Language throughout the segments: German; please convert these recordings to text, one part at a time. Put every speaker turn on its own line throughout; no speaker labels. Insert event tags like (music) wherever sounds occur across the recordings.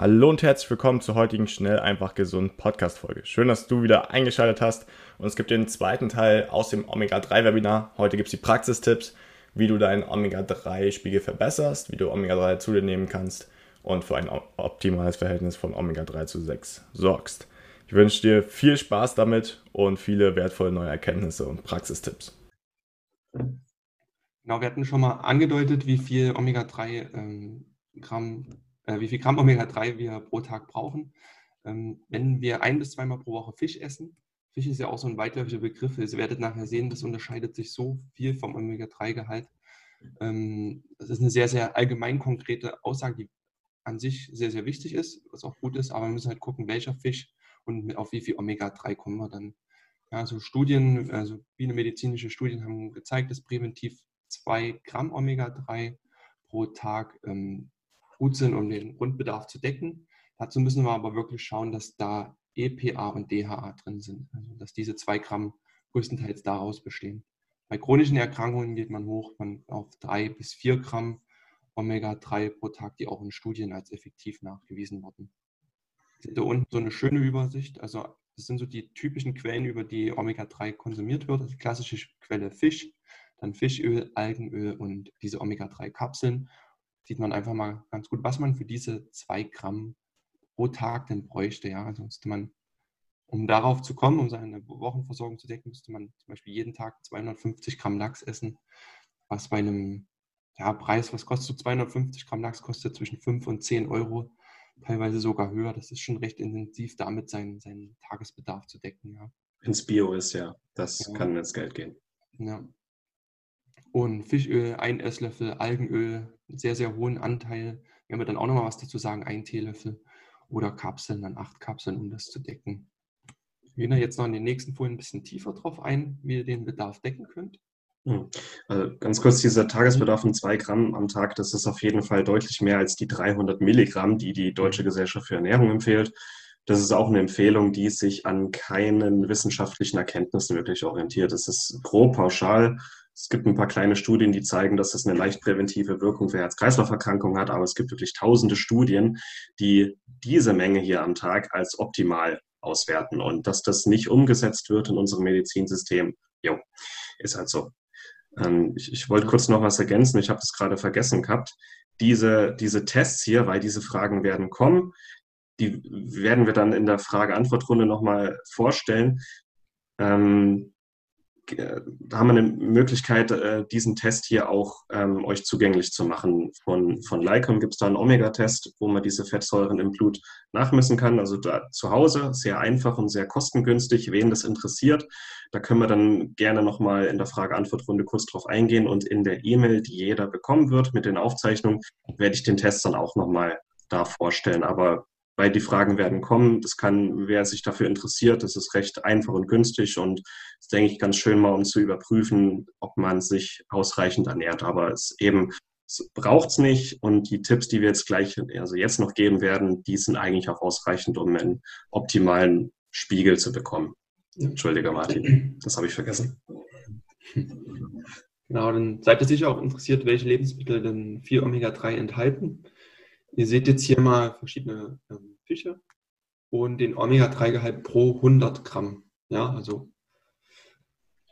Hallo und herzlich willkommen zur heutigen Schnell einfach gesund Podcast Folge. Schön, dass du wieder eingeschaltet hast und es gibt den zweiten Teil aus dem Omega 3 Webinar. Heute gibt es die Praxistipps, wie du deinen Omega 3 Spiegel verbesserst, wie du Omega 3 zu dir nehmen kannst und für ein optimales Verhältnis von Omega 3 zu 6 sorgst. Ich wünsche dir viel Spaß damit und viele wertvolle neue Erkenntnisse und Praxistipps.
Genau, wir hatten schon mal angedeutet, wie viel Omega 3 ähm, Gramm äh, wie viel Gramm Omega-3 wir pro Tag brauchen. Ähm, wenn wir ein bis zweimal pro Woche Fisch essen, Fisch ist ja auch so ein weitläufiger Begriff, ihr werdet nachher sehen, das unterscheidet sich so viel vom Omega-3-Gehalt. Ähm, das ist eine sehr, sehr allgemein konkrete Aussage, die an sich sehr, sehr wichtig ist, was auch gut ist, aber wir müssen halt gucken, welcher Fisch und auf wie viel Omega-3 kommen wir dann. Ja, also Studien, also viele medizinische Studien haben gezeigt, dass präventiv 2 Gramm Omega-3 pro Tag ähm, gut sind, um den Grundbedarf zu decken. Dazu müssen wir aber wirklich schauen, dass da EPA und DHA drin sind, also dass diese zwei Gramm größtenteils daraus bestehen. Bei chronischen Erkrankungen geht man hoch man auf drei bis vier Gramm Omega-3 pro Tag, die auch in Studien als effektiv nachgewiesen wurden. Da unten so eine schöne Übersicht. Also das sind so die typischen Quellen, über die Omega-3 konsumiert wird. Die klassische Quelle Fisch, dann Fischöl, Algenöl und diese Omega-3-Kapseln sieht man einfach mal ganz gut, was man für diese zwei Gramm pro Tag denn bräuchte. Ja, also müsste man, um darauf zu kommen, um seine Wochenversorgung zu decken, müsste man zum Beispiel jeden Tag 250 Gramm Lachs essen, was bei einem ja, Preis, was kostet so 250 Gramm Lachs, kostet zwischen 5 und 10 Euro, teilweise sogar höher. Das ist schon recht intensiv, damit seinen, seinen Tagesbedarf zu decken. Ja.
Wenn es Bio ist, ja, das ja. kann ins Geld gehen.
Ja. Und Fischöl, ein Esslöffel, Algenöl, sehr, sehr hohen Anteil. Wenn wir dann auch nochmal was dazu sagen, ein Teelöffel oder Kapseln, dann acht Kapseln, um das zu decken. Wir gehen da jetzt noch in den nächsten Folien ein bisschen tiefer drauf ein, wie ihr den Bedarf decken könnt.
Hm. Also ganz kurz, dieser Tagesbedarf von zwei Gramm am Tag, das ist auf jeden Fall deutlich mehr als die 300 Milligramm, die die Deutsche Gesellschaft für Ernährung empfiehlt. Das ist auch eine Empfehlung, die sich an keinen wissenschaftlichen Erkenntnissen wirklich orientiert. Es ist grob pauschal es gibt ein paar kleine Studien, die zeigen, dass das eine leicht präventive Wirkung für Herz-Kreislauf-Erkrankungen hat, aber es gibt wirklich tausende Studien, die diese Menge hier am Tag als optimal auswerten. Und dass das nicht umgesetzt wird in unserem Medizinsystem, jo, ist halt so. Ähm, ich, ich wollte kurz noch was ergänzen, ich habe das gerade vergessen gehabt. Diese, diese Tests hier, weil diese Fragen werden kommen, die werden wir dann in der Frage-Antwort-Runde nochmal vorstellen. Ähm, haben wir eine Möglichkeit, äh, diesen Test hier auch ähm, euch zugänglich zu machen. Von, von Lycom gibt es da einen Omega-Test, wo man diese Fettsäuren im Blut nachmessen kann. Also da zu Hause, sehr einfach und sehr kostengünstig. Wen das interessiert, da können wir dann gerne nochmal in der Frage-Antwort-Runde kurz drauf eingehen. Und in der E-Mail, die jeder bekommen wird mit den Aufzeichnungen, werde ich den Test dann auch nochmal da vorstellen. Aber weil die Fragen werden kommen. Das kann, wer sich dafür interessiert, das ist recht einfach und günstig und ist, denke ich, ganz schön mal, um zu überprüfen, ob man sich ausreichend ernährt. Aber es eben braucht es nicht und die Tipps, die wir jetzt gleich, also jetzt noch geben werden, die sind eigentlich auch ausreichend, um einen optimalen Spiegel zu bekommen. Entschuldige, Martin, das habe ich vergessen.
Genau, dann seid ihr sicher auch interessiert, welche Lebensmittel denn 4 Omega-3 enthalten. Ihr seht jetzt hier mal verschiedene ähm, Fische und den Omega-3-Gehalt pro 100 Gramm. Ja, also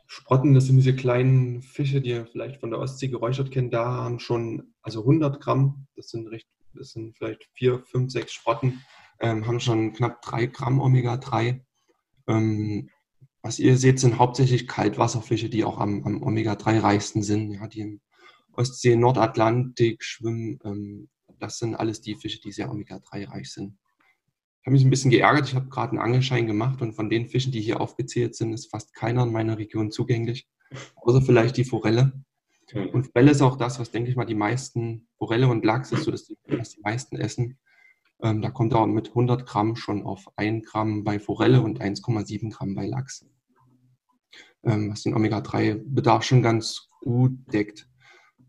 Sprotten, das sind diese kleinen Fische, die ihr vielleicht von der Ostsee geräuchert kennt, da haben schon, also 100 Gramm, das sind recht, das sind vielleicht 4, 5, 6 Sprotten, ähm, haben schon knapp 3 Gramm Omega-3. Ähm, was ihr seht, sind hauptsächlich Kaltwasserfische, die auch am, am Omega-3 reichsten sind, ja, die im Ostsee, Nordatlantik schwimmen, ähm, das sind alles die Fische, die sehr Omega-3-reich sind. Ich habe mich ein bisschen geärgert. Ich habe gerade einen Angelschein gemacht und von den Fischen, die hier aufgezählt sind, ist fast keiner in meiner Region zugänglich, außer vielleicht die Forelle. Und Forelle ist auch das, was, denke ich mal, die meisten, Forelle und Lachs ist so, dass die, was die meisten essen. Ähm, da kommt er mit 100 Gramm schon auf 1 Gramm bei Forelle und 1,7 Gramm bei Lachs, ähm, was den Omega-3-Bedarf schon ganz gut deckt.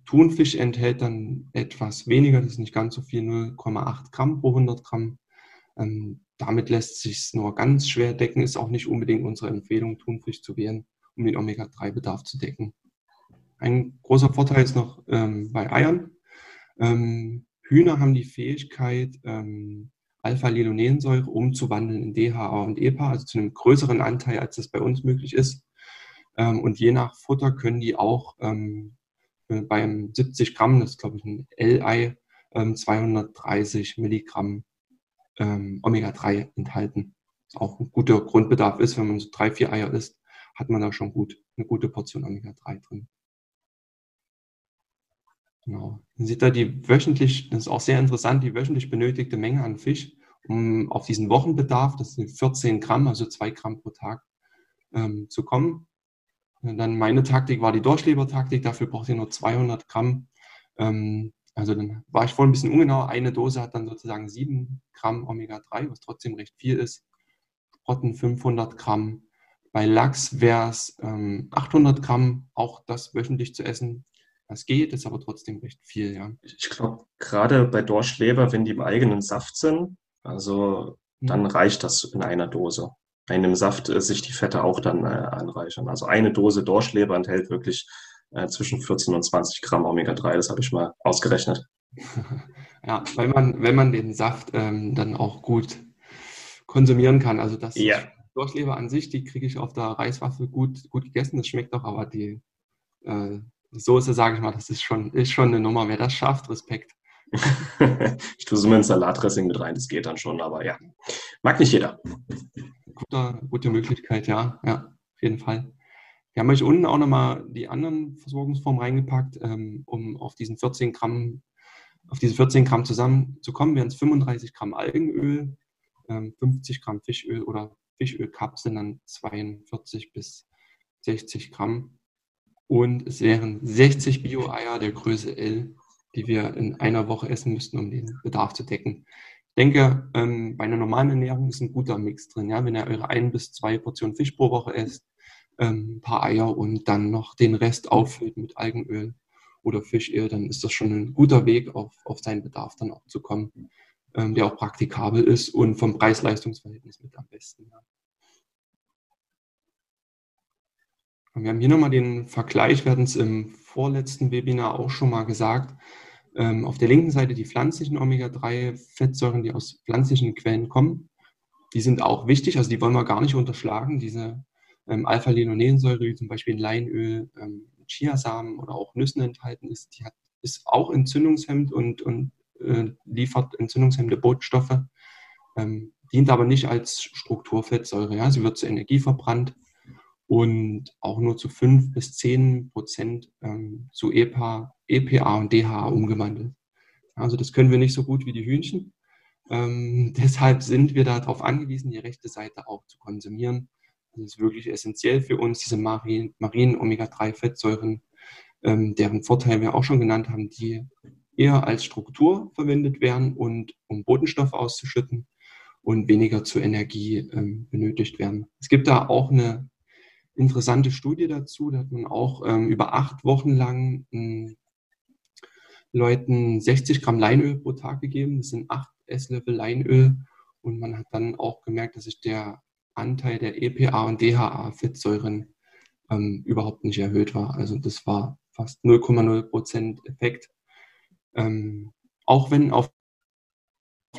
Thunfisch enthält dann etwas weniger, das ist nicht ganz so viel, 0,8 Gramm pro 100 Gramm. Ähm, damit lässt sich nur ganz schwer decken, ist auch nicht unbedingt unsere Empfehlung, Thunfisch zu wählen, um den Omega-3-Bedarf zu decken. Ein großer Vorteil ist noch ähm, bei Eiern. Ähm, Hühner haben die Fähigkeit, ähm, Alpha-Linolensäure umzuwandeln in DHA und EPA, also zu einem größeren Anteil, als das bei uns möglich ist. Ähm, und je nach Futter können die auch ähm, beim 70 Gramm, das ist glaube ich ein L-Ei, 230 ähm, Milligramm ähm, Omega-3 enthalten. Was auch ein guter Grundbedarf ist, wenn man so drei, vier Eier isst, hat man da schon gut eine gute Portion Omega-3 drin. Genau. Dann sieht da die wöchentlich, das ist auch sehr interessant, die wöchentlich benötigte Menge an Fisch, um auf diesen Wochenbedarf, das sind 14 Gramm, also 2 Gramm pro Tag, ähm, zu kommen. Und dann meine Taktik war die Durchlebertaktik, dafür braucht ihr nur 200 Gramm. Ähm, also dann war ich vorhin ein bisschen ungenau. Eine Dose hat dann sozusagen 7 Gramm Omega-3, was trotzdem recht viel ist. Sprotten 500 Gramm. Bei Lachs wäre es ähm, 800 Gramm, auch das wöchentlich zu essen. Das geht, ist aber trotzdem recht viel, ja.
Ich glaube, gerade bei Dorschleber, wenn die im eigenen Saft sind, also dann hm. reicht das in einer Dose. In dem Saft äh, sich die Fette auch dann äh, anreichern. Also eine Dose Dorschleber enthält wirklich äh, zwischen 14 und 20 Gramm Omega-3. Das habe ich mal ausgerechnet. (laughs)
Ja, weil man, wenn man den Saft ähm, dann auch gut konsumieren kann. Also das
ja.
Dorschleber an sich, die kriege ich auf der Reiswaffel gut, gut gegessen. Das schmeckt doch, aber die äh, Soße, sage ich mal, das ist schon, ist schon eine Nummer. Wer das schafft, Respekt. (laughs)
ich tue immer ins Salatdressing mit rein, das geht dann schon, aber ja. Mag nicht jeder.
Guter, gute Möglichkeit, ja, ja, auf jeden Fall. Wir haben euch unten auch nochmal die anderen Versorgungsformen reingepackt, ähm, um auf diesen 14 Gramm, auf diese 14 Gramm zusammenzukommen, wären es 35 Gramm Algenöl, 50 ähm, Gramm Fischöl oder Fischölkapseln dann 42 bis 60 Gramm. Und es wären 60 Bio-Eier der Größe L, die wir in einer Woche essen müssten, um den Bedarf zu decken. Ich denke, ähm, bei einer normalen Ernährung ist ein guter Mix drin. Ja? Wenn ihr eure ein bis zwei Portionen Fisch pro Woche esst, ähm, ein paar Eier und dann noch den Rest auffüllt mit Algenöl oder Fischöl, dann ist das schon ein guter Weg, auf, auf seinen Bedarf dann auch zu kommen, ähm, der auch praktikabel ist und vom Preis-Leistungs-Verhältnis mit am besten. Ja. Wir haben hier nochmal den Vergleich, wir hatten es im vorletzten Webinar auch schon mal gesagt. Ähm, auf der linken Seite die pflanzlichen Omega-3-Fettsäuren, die aus pflanzlichen Quellen kommen. Die sind auch wichtig, also die wollen wir gar nicht unterschlagen. Diese ähm, Alpha-Linolensäure, wie zum Beispiel in Leinöl, ähm, Chiasamen oder auch Nüssen enthalten ist, die hat, ist auch entzündungshemmend und, und äh, liefert entzündungshemmende Botenstoffe, ähm, dient aber nicht als Strukturfettsäure. Ja? Sie wird zur Energie verbrannt und auch nur zu 5 bis 10 Prozent ähm, zu EPA, EPA und DHA umgewandelt. Also das können wir nicht so gut wie die Hühnchen. Ähm, (laughs) deshalb sind wir darauf angewiesen, die rechte Seite auch zu konsumieren. Das ist wirklich essentiell für uns, diese marinen, marinen Omega-3-Fettsäuren, ähm, deren Vorteil wir auch schon genannt haben, die eher als Struktur verwendet werden und um Botenstoffe auszuschütten und weniger zur Energie ähm, benötigt werden. Es gibt da auch eine interessante Studie dazu, da hat man auch ähm, über acht Wochen lang ähm, Leuten 60 Gramm Leinöl pro Tag gegeben. Das sind acht Esslöffel Leinöl. Und man hat dann auch gemerkt, dass sich der Anteil der EPA und DHA-Fettsäuren ähm, überhaupt nicht erhöht war. Also das war fast 0,0 Prozent Effekt. Ähm, auch wenn auf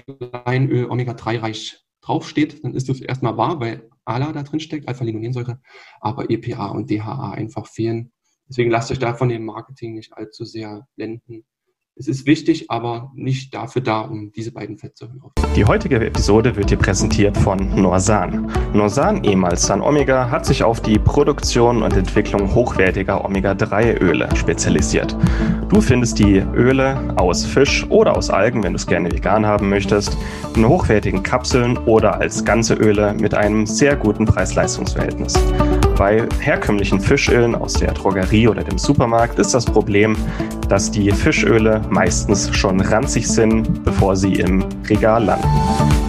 Leinöl Omega-3 reich draufsteht, dann ist das erstmal wahr, weil ALA da drin steckt, Alpha-Linolensäure, aber EPA und DHA einfach fehlen. Deswegen lasst euch da von dem Marketing nicht allzu sehr blenden. Es ist wichtig, aber nicht dafür da, um diese beiden Fettsäuren aufzunehmen.
Die heutige Episode wird dir präsentiert von Norsan. Norsan, ehemals San Omega, hat sich auf die Produktion und Entwicklung hochwertiger Omega-3-Öle spezialisiert. Du findest die Öle aus Fisch oder aus Algen, wenn du es gerne vegan haben möchtest, in hochwertigen Kapseln oder als ganze Öle mit einem sehr guten Preis-Leistungs-Verhältnis. Bei herkömmlichen Fischölen aus der Drogerie oder dem Supermarkt ist das Problem,
dass die Fischöle meistens schon ranzig sind, bevor sie im Regal landen.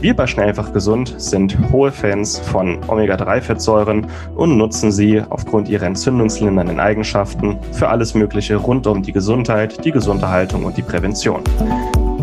Wir bei Schnellfach Gesund sind hohe Fans von Omega-3-Fettsäuren und nutzen sie aufgrund ihrer entzündungslindernden Eigenschaften für alles Mögliche rund um die Gesundheit, die Gesunderhaltung und die Prävention.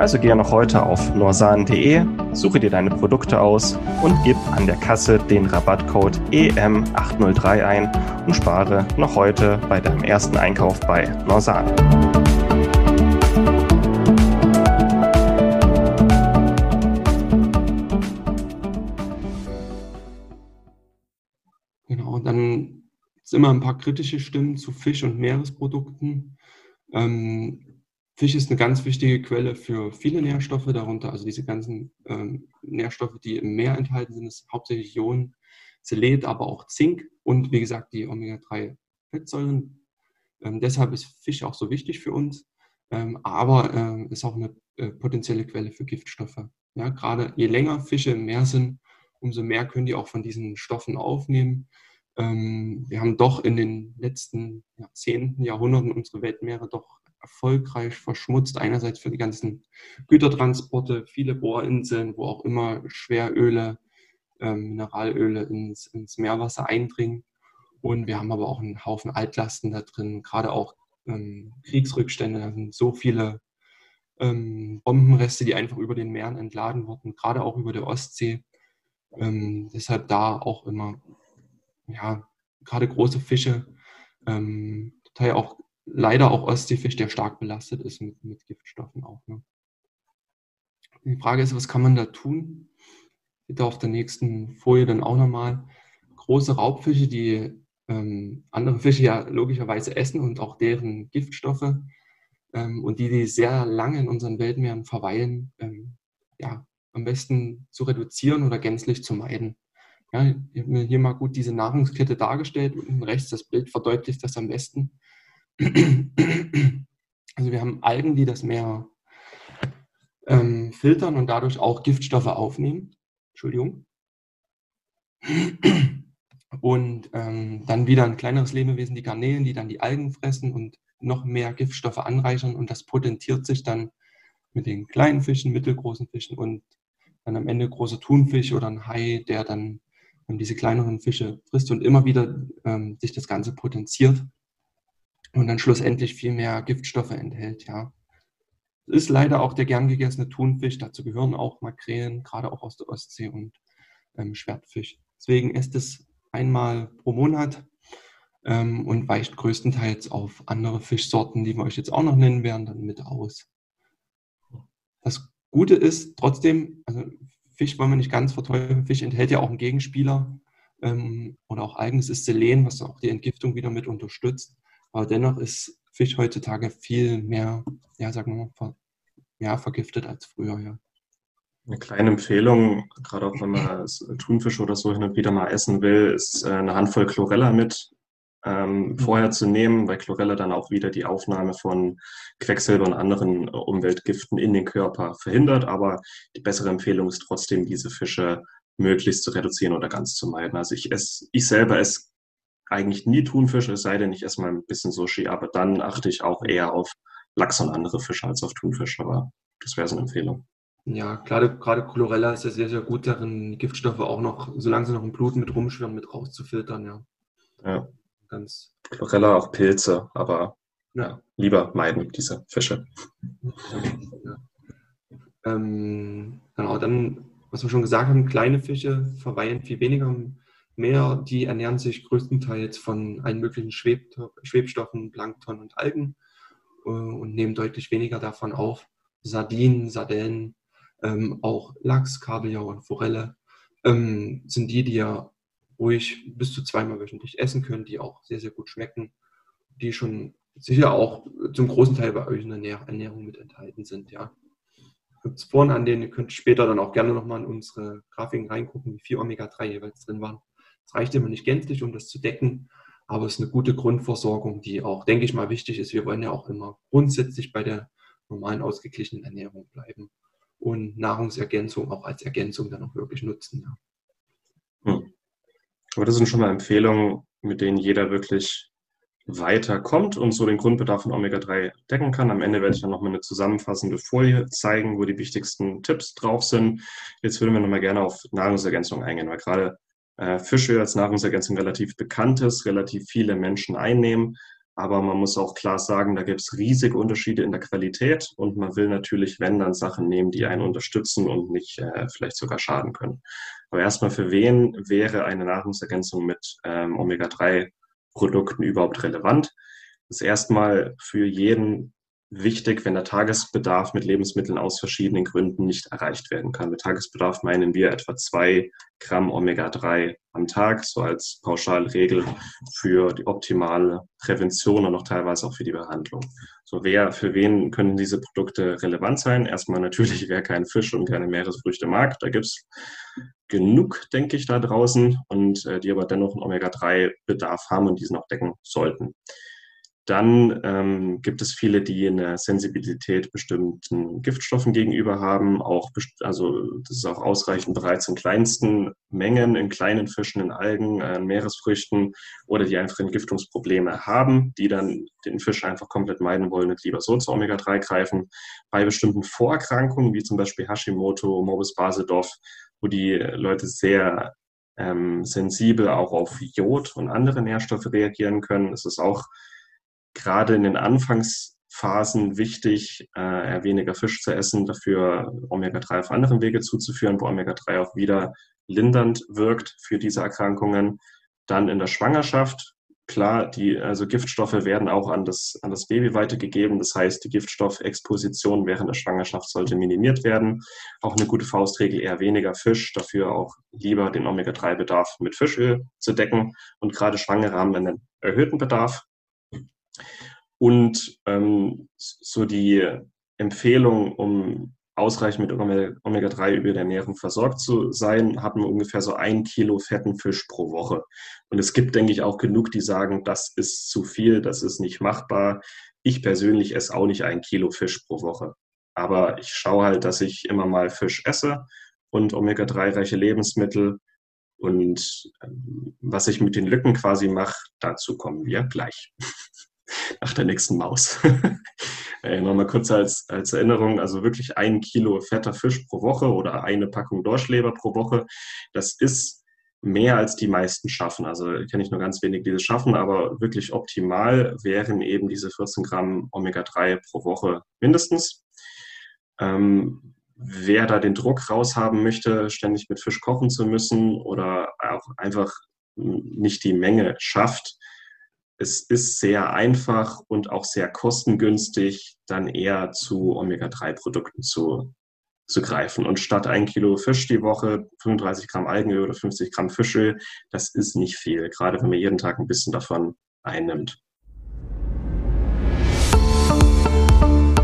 Also gehe noch heute auf norsan.de, suche dir deine Produkte aus und gib an der Kasse den Rabattcode EM803 ein und spare noch heute bei deinem ersten Einkauf bei Norsan.
Genau, dann sind immer ein paar kritische Stimmen zu Fisch- und Meeresprodukten. Ähm, Fisch ist eine ganz wichtige Quelle für viele Nährstoffe, darunter also diese ganzen ähm, Nährstoffe, die im Meer enthalten sind, ist hauptsächlich Ionen, Selet, aber auch Zink und wie gesagt die Omega-3-Fettsäuren. Ähm, deshalb ist Fisch auch so wichtig für uns, ähm, aber äh, ist auch eine äh, potenzielle Quelle für Giftstoffe. Ja, gerade je länger Fische im Meer sind, umso mehr können die auch von diesen Stoffen aufnehmen. Ähm, wir haben doch in den letzten Jahrzehnten, Jahrhunderten unsere Weltmeere doch erfolgreich verschmutzt. Einerseits für die ganzen Gütertransporte, viele Bohrinseln, wo auch immer Schweröle, ähm, Mineralöle ins, ins, Meerwasser eindringen. Und wir haben aber auch einen Haufen Altlasten da drin, gerade auch ähm, Kriegsrückstände. Da sind so viele ähm, Bombenreste, die einfach über den Meeren entladen wurden, gerade auch über der Ostsee. Ähm, deshalb da auch immer, ja, gerade große Fische, ähm, total auch leider auch Ostseefisch, der stark belastet ist mit, mit Giftstoffen auch. Ne? Die Frage ist, was kann man da tun? Bitte auf der nächsten Folie dann auch nochmal. Große Raubfische, die ähm, andere Fische ja logischerweise essen und auch deren Giftstoffe ähm, und die, die sehr lange in unseren Weltmeeren verweilen, ähm, ja, am besten zu reduzieren oder gänzlich zu meiden. Ja, ich habe mir hier mal gut diese Nahrungskette dargestellt. Unten rechts das Bild verdeutlicht das am besten. Also wir haben Algen, die das Meer ähm, filtern und dadurch auch Giftstoffe aufnehmen. Entschuldigung. Und ähm, dann wieder ein kleineres Lebewesen, die Garnelen, die dann die Algen fressen und noch mehr Giftstoffe anreichern. Und das potentiert sich dann mit den kleinen Fischen, mittelgroßen Fischen und dann am Ende großer Thunfisch oder ein Hai, der dann ähm, diese kleineren Fische frisst und immer wieder ähm, sich das Ganze potenziert und dann schlussendlich viel mehr Giftstoffe enthält, ja. Ist leider auch der gern gegessene Thunfisch, dazu gehören auch Makrelen, gerade auch aus der Ostsee und ähm, Schwertfisch. Deswegen ist es einmal pro Monat ähm, und weicht größtenteils auf andere Fischsorten, die wir euch jetzt auch noch nennen werden, dann mit aus. Das Gute ist trotzdem, also Fisch wollen wir nicht ganz verteufeln, Fisch enthält ja auch einen Gegenspieler ähm, oder auch Algen, es ist Selen, was auch die Entgiftung wieder mit unterstützt. Aber dennoch ist Fisch heutzutage viel mehr, ja, sagen wir mal, ver, ja, vergiftet als früher, ja.
Eine kleine Empfehlung, gerade auch wenn man Thunfisch oder so hin und wieder mal essen will, ist äh, eine Handvoll Chlorella mit ähm, mhm. vorher zu nehmen, weil Chlorella dann auch wieder die Aufnahme von Quecksilber und anderen äh, Umweltgiften in den Körper verhindert. Aber die bessere Empfehlung ist trotzdem, diese Fische möglichst zu reduzieren oder ganz zu meiden. Also ich esse, ich selber esse eigentlich nie Thunfisch, es sei denn, ich esse mal ein bisschen Sushi, aber dann achte ich auch eher auf Lachs und andere Fische als auf Thunfisch, aber das wäre so eine Empfehlung.
Ja, gerade, gerade Chlorella ist ja sehr, sehr gut darin, Giftstoffe auch noch, solange sie noch im Blut mit rumschwirren, mit rauszufiltern, ja.
Ja. Ganz. Chlorella auch Pilze, aber ja. lieber meiden diese Fische.
Ja. Ähm, genau, dann, was wir schon gesagt haben, kleine Fische verweilen viel weniger im mehr. Die ernähren sich größtenteils von allen möglichen Schweb Schwebstoffen, Plankton und Algen äh, und nehmen deutlich weniger davon auf. Sardinen, Sardellen, ähm, auch Lachs, Kabeljau und Forelle ähm, sind die, die ihr ruhig bis zu zweimal wöchentlich essen könnt, die auch sehr, sehr gut schmecken, die schon sicher auch zum großen Teil bei euch in der Ernährung mit enthalten sind, ja. Gibt es an denen, ihr könnt später dann auch gerne nochmal in unsere Grafiken reingucken, wie viel Omega-3 jeweils drin waren. Reicht immer nicht gänzlich, um das zu decken, aber es ist eine gute Grundversorgung, die auch, denke ich mal, wichtig ist. Wir wollen ja auch immer grundsätzlich bei der normalen, ausgeglichenen Ernährung bleiben und Nahrungsergänzung auch als Ergänzung dann auch wirklich nutzen.
Ja. Hm. Aber das sind schon mal Empfehlungen, mit denen jeder wirklich weiterkommt und so den Grundbedarf von Omega-3 decken kann. Am Ende werde ich dann nochmal eine zusammenfassende Folie zeigen, wo die wichtigsten Tipps drauf sind. Jetzt würden wir nochmal gerne auf Nahrungsergänzung eingehen, weil gerade äh, Fischöl als Nahrungsergänzung relativ bekannt ist, relativ viele Menschen einnehmen. Aber man muss auch klar sagen, da gibt es riesige Unterschiede in der Qualität und man will natürlich, wenn dann Sachen nehmen, die einen unterstützen und nicht äh, vielleicht sogar schaden können. Aber erstmal, für wen wäre eine Nahrungsergänzung mit ähm, Omega-3-Produkten überhaupt relevant? Das ist erstmal für jeden wichtig, wenn der Tagesbedarf mit Lebensmitteln aus verschiedenen Gründen nicht erreicht werden kann. Mit Tagesbedarf meinen wir etwa zwei Gramm Omega-3 am Tag, so als Pauschalregel für die optimale Prävention und auch teilweise auch für die Behandlung. So, wer, für wen können diese Produkte relevant sein? Erstmal natürlich, wer keinen Fisch und keine Meeresfrüchte mag. Da gibt's genug, denke ich, da draußen und äh, die aber dennoch einen Omega-3-Bedarf haben und diesen auch decken sollten. Dann ähm, gibt es viele, die eine Sensibilität bestimmten Giftstoffen gegenüber haben. Auch, also das ist auch ausreichend bereits in kleinsten Mengen, in kleinen Fischen, in Algen, äh, Meeresfrüchten oder die einfach Entgiftungsprobleme haben, die dann den Fisch einfach komplett meiden wollen und lieber so zu Omega-3 greifen. Bei bestimmten Vorerkrankungen, wie zum Beispiel Hashimoto, Morbus Basedorf, wo die Leute sehr ähm, sensibel auch auf Jod und andere Nährstoffe reagieren können, ist es auch gerade in den Anfangsphasen wichtig, äh, eher weniger Fisch zu essen, dafür Omega-3 auf anderen Wege zuzuführen, wo Omega-3 auch wieder lindernd wirkt für diese Erkrankungen. Dann in der Schwangerschaft, klar, die also Giftstoffe werden auch an das, an das Baby weitergegeben. Das heißt, die Giftstoffexposition während der Schwangerschaft sollte minimiert werden. Auch eine gute Faustregel, eher weniger Fisch, dafür auch lieber den Omega-3-Bedarf mit Fischöl zu decken. Und gerade Schwangere haben einen erhöhten Bedarf und ähm, so die Empfehlung, um ausreichend mit Omega-3 über der Ernährung versorgt zu sein, haben wir ungefähr so ein Kilo fetten Fisch pro Woche. Und es gibt, denke ich, auch genug, die sagen, das ist zu viel, das ist nicht machbar. Ich persönlich esse auch nicht ein Kilo Fisch pro Woche. Aber ich schaue halt, dass ich immer mal Fisch esse und Omega-3-reiche Lebensmittel. Und ähm, was ich mit den Lücken quasi mache, dazu kommen wir gleich. (laughs) nach der nächsten Maus. (laughs) äh, Nochmal kurz als, als Erinnerung, also wirklich ein Kilo fetter Fisch pro Woche oder eine Packung Dorschleber pro Woche, das ist mehr als die meisten schaffen. Also kenne ich nur ganz wenig, die das schaffen, aber wirklich optimal wären eben diese 14 Gramm Omega-3 pro Woche mindestens. Ähm, wer da den Druck raushaben möchte, ständig mit Fisch kochen zu müssen oder auch einfach nicht die Menge schafft, es ist sehr einfach und auch sehr kostengünstig, dann eher zu Omega-3-Produkten zu, zu greifen. Und statt ein Kilo Fisch die Woche, 35 Gramm Algenöl oder 50 Gramm Fischöl, das ist nicht viel, gerade wenn man jeden Tag ein bisschen davon einnimmt.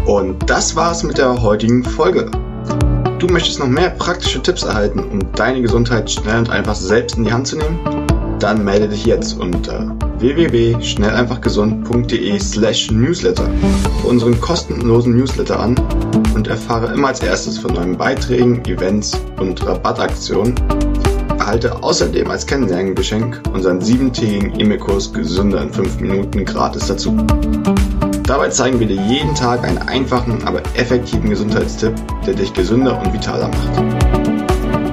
Und das war's mit der heutigen Folge. Du möchtest noch mehr praktische Tipps erhalten, um deine Gesundheit schnell und einfach selbst in die Hand zu nehmen? Dann melde dich jetzt unter www.schnelleinfachgesund.de slash newsletter für unseren kostenlosen Newsletter an und erfahre immer als erstes von neuen Beiträgen, Events und Rabattaktionen. Erhalte außerdem als Kennenlerngeschenk unseren siebentägigen E-Mail-Kurs Gesünder in 5 Minuten gratis dazu. Dabei zeigen wir dir jeden Tag einen einfachen, aber effektiven Gesundheitstipp, der dich gesünder und vitaler macht.